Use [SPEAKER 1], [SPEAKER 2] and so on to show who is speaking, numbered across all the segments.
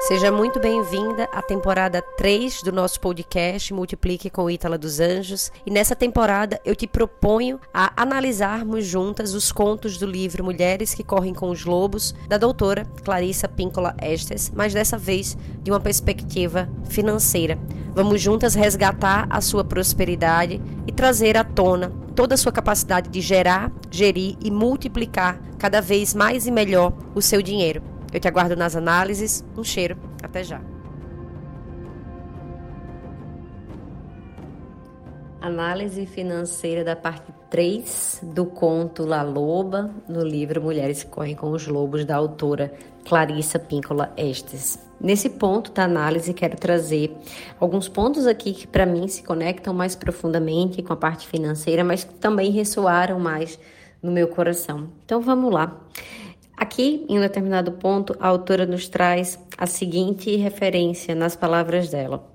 [SPEAKER 1] Seja muito bem-vinda à temporada 3 do nosso podcast Multiplique com Ítala dos Anjos. E nessa temporada eu te proponho a analisarmos juntas os contos do livro Mulheres que Correm com os Lobos, da doutora Clarissa Píncola Estes, mas dessa vez de uma perspectiva financeira. Vamos juntas resgatar a sua prosperidade e trazer à tona toda a sua capacidade de gerar, gerir e multiplicar cada vez mais e melhor o seu dinheiro. Eu te aguardo nas análises. Um cheiro. Até já. Análise financeira da parte 3 do conto La Loba, no livro Mulheres que Correm com os Lobos, da autora Clarissa Píncola Estes. Nesse ponto da análise, quero trazer alguns pontos aqui que, para mim, se conectam mais profundamente com a parte financeira, mas que também ressoaram mais no meu coração. Então, vamos lá. Aqui, em um determinado ponto, a autora nos traz a seguinte referência nas palavras dela.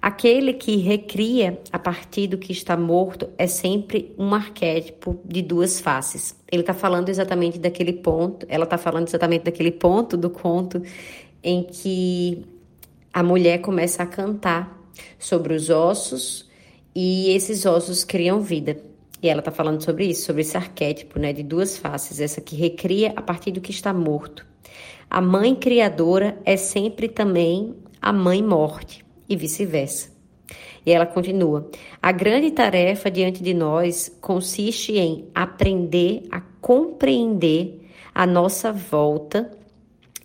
[SPEAKER 1] Aquele que recria a partir do que está morto é sempre um arquétipo de duas faces. Ele está falando exatamente daquele ponto, ela está falando exatamente daquele ponto do conto em que a mulher começa a cantar sobre os ossos e esses ossos criam vida. E ela está falando sobre isso, sobre esse arquétipo né, de duas faces, essa que recria a partir do que está morto. A mãe criadora é sempre também a mãe morte, e vice-versa. E ela continua: a grande tarefa diante de nós consiste em aprender a compreender a nossa volta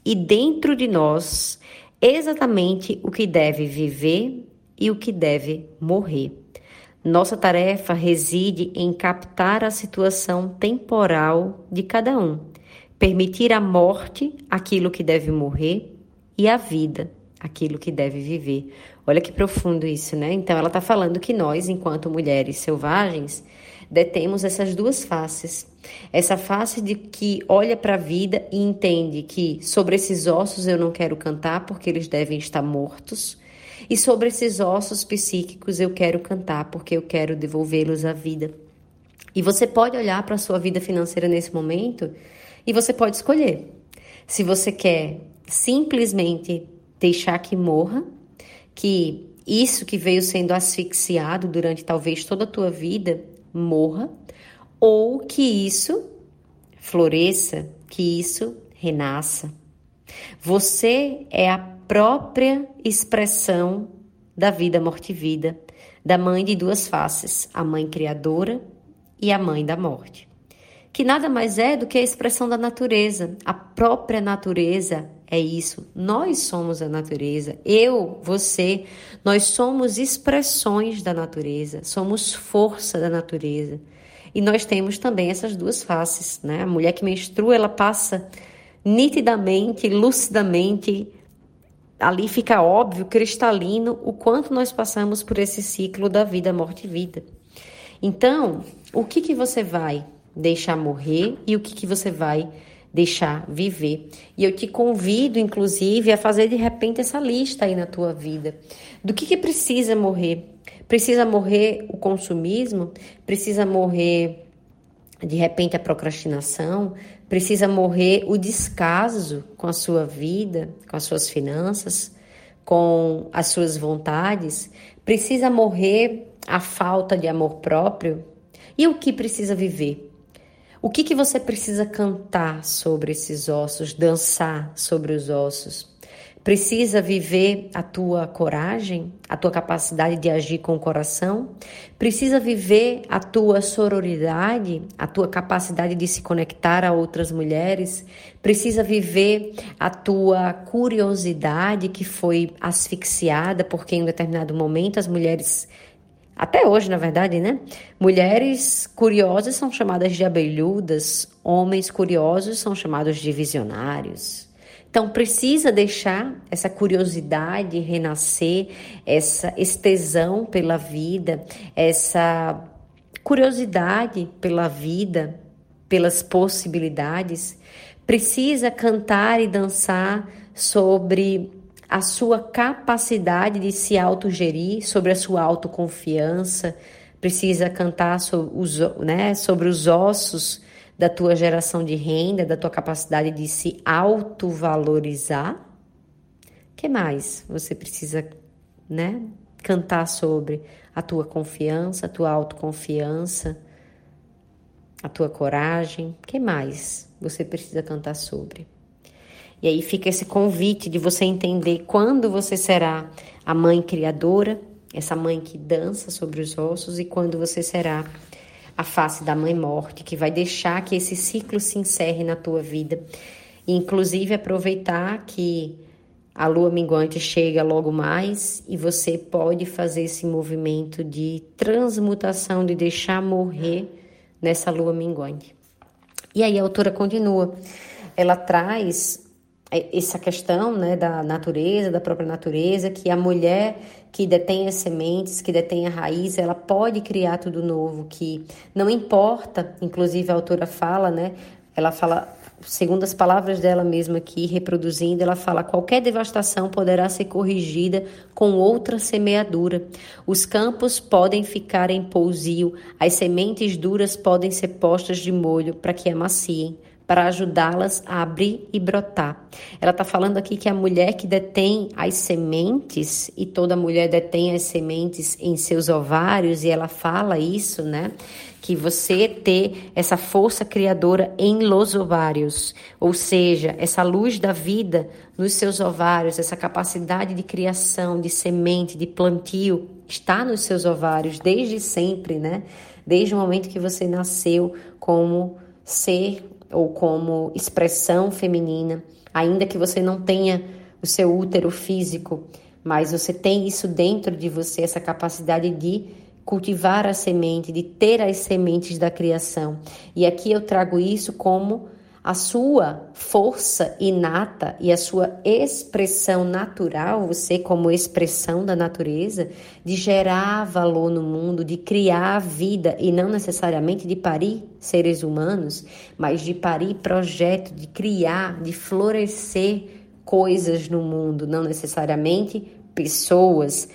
[SPEAKER 1] e dentro de nós exatamente o que deve viver e o que deve morrer. Nossa tarefa reside em captar a situação temporal de cada um, permitir a morte aquilo que deve morrer e a vida aquilo que deve viver. Olha que profundo isso, né? Então ela está falando que nós, enquanto mulheres selvagens, detemos essas duas faces. Essa face de que olha para a vida e entende que sobre esses ossos eu não quero cantar porque eles devem estar mortos e sobre esses ossos psíquicos eu quero cantar porque eu quero devolvê-los à vida. E você pode olhar para a sua vida financeira nesse momento e você pode escolher. Se você quer simplesmente deixar que morra, que isso que veio sendo asfixiado durante talvez toda a tua vida morra, ou que isso floresça, que isso renasça. Você é a própria expressão da vida, morte e vida, da mãe de duas faces, a mãe criadora e a mãe da morte. Que nada mais é do que a expressão da natureza. A própria natureza é isso. Nós somos a natureza. Eu, você, nós somos expressões da natureza, somos força da natureza. E nós temos também essas duas faces, né? A mulher que menstrua, ela passa nitidamente, lucidamente ali fica óbvio, cristalino, o quanto nós passamos por esse ciclo da vida, morte e vida. Então, o que, que você vai deixar morrer e o que, que você vai deixar viver. E eu te convido, inclusive, a fazer de repente essa lista aí na tua vida. Do que, que precisa morrer? Precisa morrer o consumismo? Precisa morrer de repente a procrastinação, precisa morrer o descaso com a sua vida, com as suas finanças, com as suas vontades, precisa morrer a falta de amor próprio. E o que precisa viver? O que, que você precisa cantar sobre esses ossos, dançar sobre os ossos? Precisa viver a tua coragem, a tua capacidade de agir com o coração? Precisa viver a tua sororidade, a tua capacidade de se conectar a outras mulheres? Precisa viver a tua curiosidade que foi asfixiada porque em um determinado momento as mulheres até hoje, na verdade, né? Mulheres curiosas são chamadas de abelhudas, homens curiosos são chamados de visionários. Então precisa deixar essa curiosidade renascer, essa tesão pela vida, essa curiosidade pela vida, pelas possibilidades. Precisa cantar e dançar sobre a sua capacidade de se autogerir, sobre a sua autoconfiança. Precisa cantar sobre os, né, sobre os ossos da tua geração de renda, da tua capacidade de se autovalorizar, que mais você precisa, né, cantar sobre a tua confiança, a tua autoconfiança, a tua coragem? que mais você precisa cantar sobre? E aí fica esse convite de você entender quando você será a mãe criadora, essa mãe que dança sobre os ossos, e quando você será a face da mãe morte, que vai deixar que esse ciclo se encerre na tua vida. E, inclusive, aproveitar que a lua minguante chega logo mais e você pode fazer esse movimento de transmutação, de deixar morrer nessa lua minguante. E aí a autora continua. Ela traz essa questão né, da natureza, da própria natureza, que a mulher que detém as sementes, que detém a raiz, ela pode criar tudo novo, que não importa, inclusive a autora fala, né? Ela fala, segundo as palavras dela mesma aqui, reproduzindo, ela fala: qualquer devastação poderá ser corrigida com outra semeadura. Os campos podem ficar em pousio, as sementes duras podem ser postas de molho para que amaciem para ajudá-las a abrir e brotar. Ela está falando aqui que a mulher que detém as sementes, e toda mulher detém as sementes em seus ovários, e ela fala isso, né? Que você ter essa força criadora em los ovários, ou seja, essa luz da vida nos seus ovários, essa capacidade de criação, de semente, de plantio, está nos seus ovários desde sempre, né? Desde o momento que você nasceu como ser ou como expressão feminina, ainda que você não tenha o seu útero físico, mas você tem isso dentro de você, essa capacidade de cultivar a semente, de ter as sementes da criação. E aqui eu trago isso como a sua força inata e a sua expressão natural, você como expressão da natureza, de gerar valor no mundo, de criar vida e não necessariamente de parir seres humanos, mas de parir projeto, de criar, de florescer coisas no mundo, não necessariamente pessoas.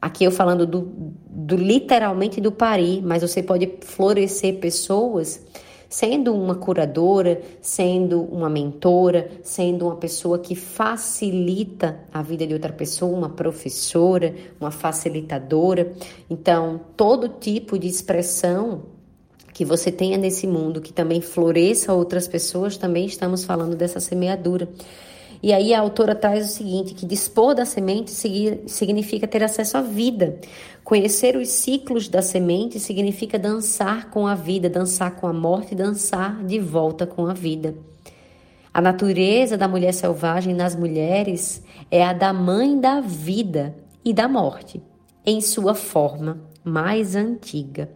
[SPEAKER 1] Aqui eu falando do, do literalmente do parir, mas você pode florescer pessoas sendo uma curadora, sendo uma mentora, sendo uma pessoa que facilita a vida de outra pessoa, uma professora, uma facilitadora. Então, todo tipo de expressão que você tenha nesse mundo, que também floresça outras pessoas, também estamos falando dessa semeadura. E aí a autora traz o seguinte, que dispor da semente significa ter acesso à vida. Conhecer os ciclos da semente significa dançar com a vida, dançar com a morte, dançar de volta com a vida. A natureza da mulher selvagem nas mulheres é a da mãe da vida e da morte, em sua forma mais antiga.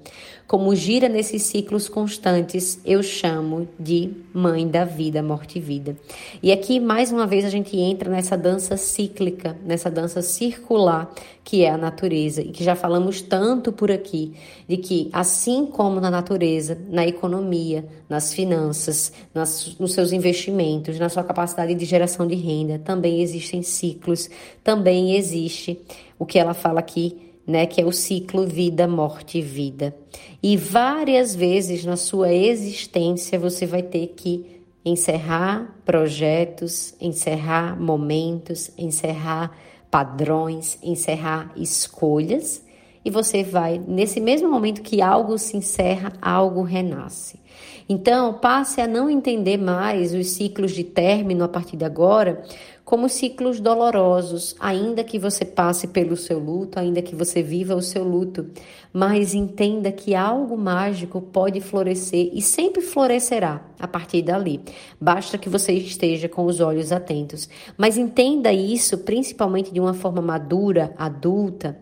[SPEAKER 1] Como gira nesses ciclos constantes, eu chamo de mãe da vida, morte e vida. E aqui, mais uma vez, a gente entra nessa dança cíclica, nessa dança circular que é a natureza, e que já falamos tanto por aqui, de que, assim como na natureza, na economia, nas finanças, nas, nos seus investimentos, na sua capacidade de geração de renda, também existem ciclos, também existe o que ela fala aqui né, que é o ciclo vida, morte, vida. E várias vezes na sua existência você vai ter que encerrar projetos, encerrar momentos, encerrar padrões, encerrar escolhas, e você vai, nesse mesmo momento que algo se encerra, algo renasce. Então, passe a não entender mais os ciclos de término a partir de agora como ciclos dolorosos, ainda que você passe pelo seu luto, ainda que você viva o seu luto, mas entenda que algo mágico pode florescer e sempre florescerá a partir dali. Basta que você esteja com os olhos atentos. Mas entenda isso principalmente de uma forma madura, adulta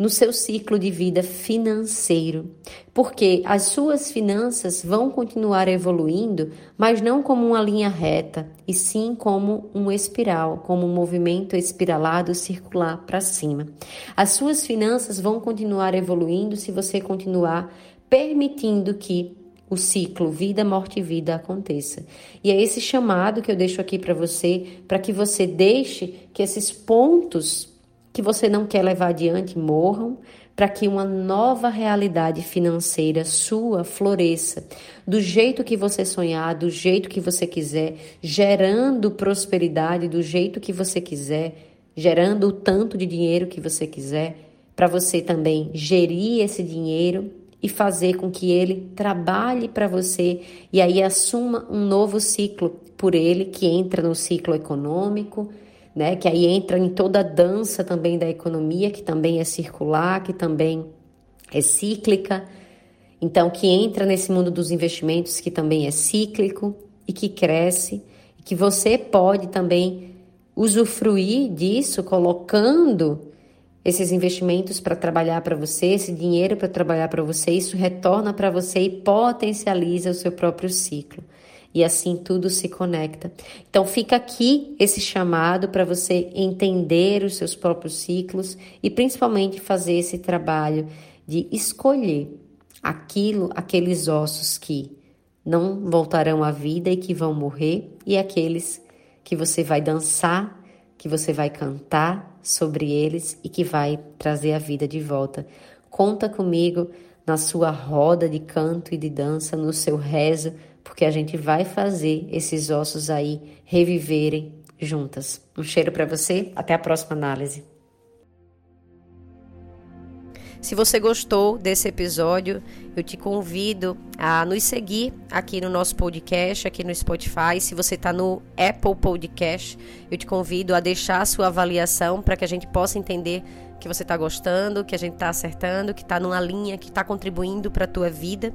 [SPEAKER 1] no seu ciclo de vida financeiro, porque as suas finanças vão continuar evoluindo, mas não como uma linha reta, e sim como um espiral, como um movimento espiralado circular para cima. As suas finanças vão continuar evoluindo se você continuar permitindo que o ciclo vida, morte e vida aconteça. E é esse chamado que eu deixo aqui para você, para que você deixe que esses pontos que você não quer levar adiante morram, para que uma nova realidade financeira sua floresça. Do jeito que você sonhar, do jeito que você quiser, gerando prosperidade do jeito que você quiser, gerando o tanto de dinheiro que você quiser, para você também gerir esse dinheiro e fazer com que ele trabalhe para você e aí assuma um novo ciclo por ele que entra no ciclo econômico, né? Que aí entra em toda a dança também da economia, que também é circular, que também é cíclica. Então, que entra nesse mundo dos investimentos, que também é cíclico e que cresce, e que você pode também usufruir disso colocando esses investimentos para trabalhar para você, esse dinheiro para trabalhar para você, isso retorna para você e potencializa o seu próprio ciclo. E assim tudo se conecta. Então fica aqui esse chamado para você entender os seus próprios ciclos e principalmente fazer esse trabalho de escolher aquilo, aqueles ossos que não voltarão à vida e que vão morrer e aqueles que você vai dançar, que você vai cantar sobre eles e que vai trazer a vida de volta. Conta comigo na sua roda de canto e de dança, no seu rezo, porque a gente vai fazer esses ossos aí reviverem juntas. Um cheiro para você, até a próxima análise. Se você gostou desse episódio, eu te convido a nos seguir aqui no nosso podcast, aqui no Spotify. Se você está no Apple Podcast, eu te convido a deixar a sua avaliação para que a gente possa entender que você está gostando, que a gente está acertando, que está numa linha que está contribuindo para a tua vida.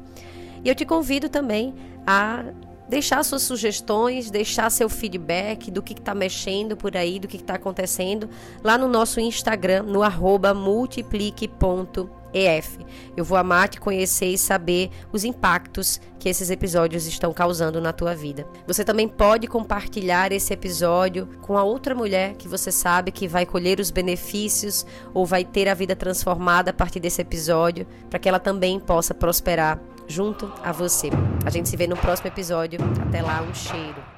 [SPEAKER 1] E eu te convido também a deixar suas sugestões, deixar seu feedback do que está mexendo por aí, do que está acontecendo lá no nosso Instagram, no arroba multiplique.ef. Eu vou amar te conhecer e saber os impactos que esses episódios estão causando na tua vida. Você também pode compartilhar esse episódio com a outra mulher que você sabe que vai colher os benefícios ou vai ter a vida transformada a partir desse episódio, para que ela também possa prosperar junto a você. A gente se vê no próximo episódio. Até lá, um cheiro.